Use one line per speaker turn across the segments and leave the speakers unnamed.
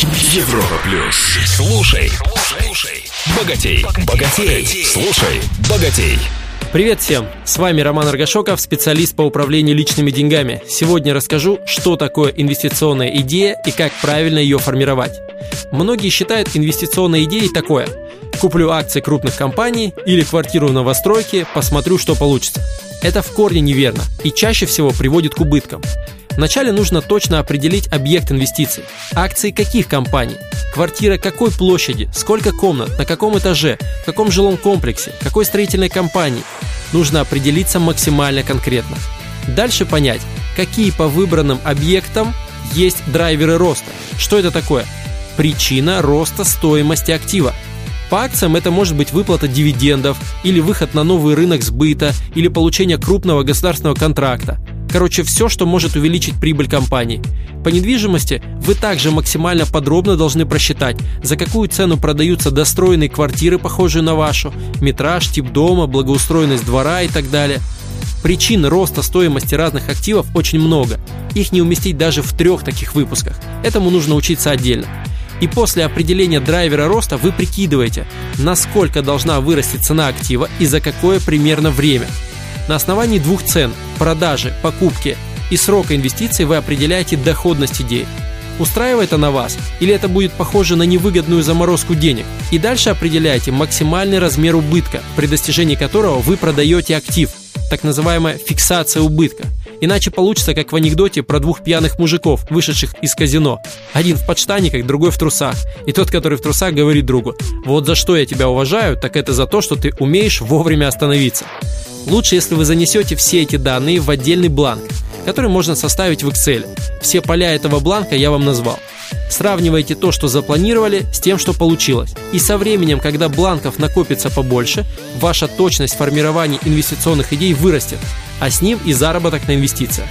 Европа плюс. Слушай, слушай, богатей, богатей, слушай, богатей.
Привет всем! С вами Роман Аргашоков, специалист по управлению личными деньгами. Сегодня расскажу, что такое инвестиционная идея и как правильно ее формировать. Многие считают инвестиционной идеей такое. Куплю акции крупных компаний или квартиру в новостройке, посмотрю, что получится. Это в корне неверно и чаще всего приводит к убыткам. Вначале нужно точно определить объект инвестиций. Акции каких компаний? Квартира какой площади? Сколько комнат? На каком этаже? В каком жилом комплексе? Какой строительной компании? Нужно определиться максимально конкретно. Дальше понять, какие по выбранным объектам есть драйверы роста. Что это такое? Причина роста стоимости актива. По акциям это может быть выплата дивидендов, или выход на новый рынок сбыта, или получение крупного государственного контракта. Короче, все, что может увеличить прибыль компании. По недвижимости вы также максимально подробно должны просчитать, за какую цену продаются достроенные квартиры, похожие на вашу, метраж, тип дома, благоустроенность двора и так далее. Причин роста стоимости разных активов очень много. Их не уместить даже в трех таких выпусках. Этому нужно учиться отдельно. И после определения драйвера роста вы прикидываете, насколько должна вырасти цена актива и за какое примерно время – на основании двух цен – продажи, покупки и срока инвестиций вы определяете доходность идеи. Устраивает она вас или это будет похоже на невыгодную заморозку денег? И дальше определяете максимальный размер убытка, при достижении которого вы продаете актив, так называемая фиксация убытка. Иначе получится, как в анекдоте про двух пьяных мужиков, вышедших из казино. Один в подштаниках, другой в трусах. И тот, который в трусах, говорит другу, вот за что я тебя уважаю, так это за то, что ты умеешь вовремя остановиться. Лучше, если вы занесете все эти данные в отдельный бланк, который можно составить в Excel. Все поля этого бланка я вам назвал. Сравнивайте то, что запланировали, с тем, что получилось. И со временем, когда бланков накопится побольше, ваша точность формирования инвестиционных идей вырастет, а с ним и заработок на инвестициях.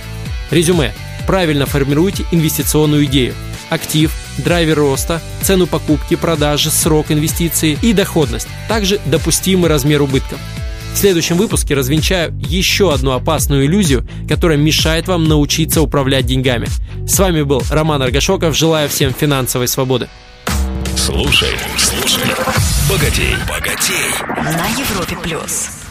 Резюме. Правильно формируйте инвестиционную идею. Актив, драйвер роста, цену покупки, продажи, срок инвестиции и доходность. Также допустимый размер убытков. В следующем выпуске развенчаю еще одну опасную иллюзию, которая мешает вам научиться управлять деньгами. С вами был Роман Аргашоков. Желаю всем финансовой свободы.
Слушай, слушай, богатей, богатей.
На Европе плюс.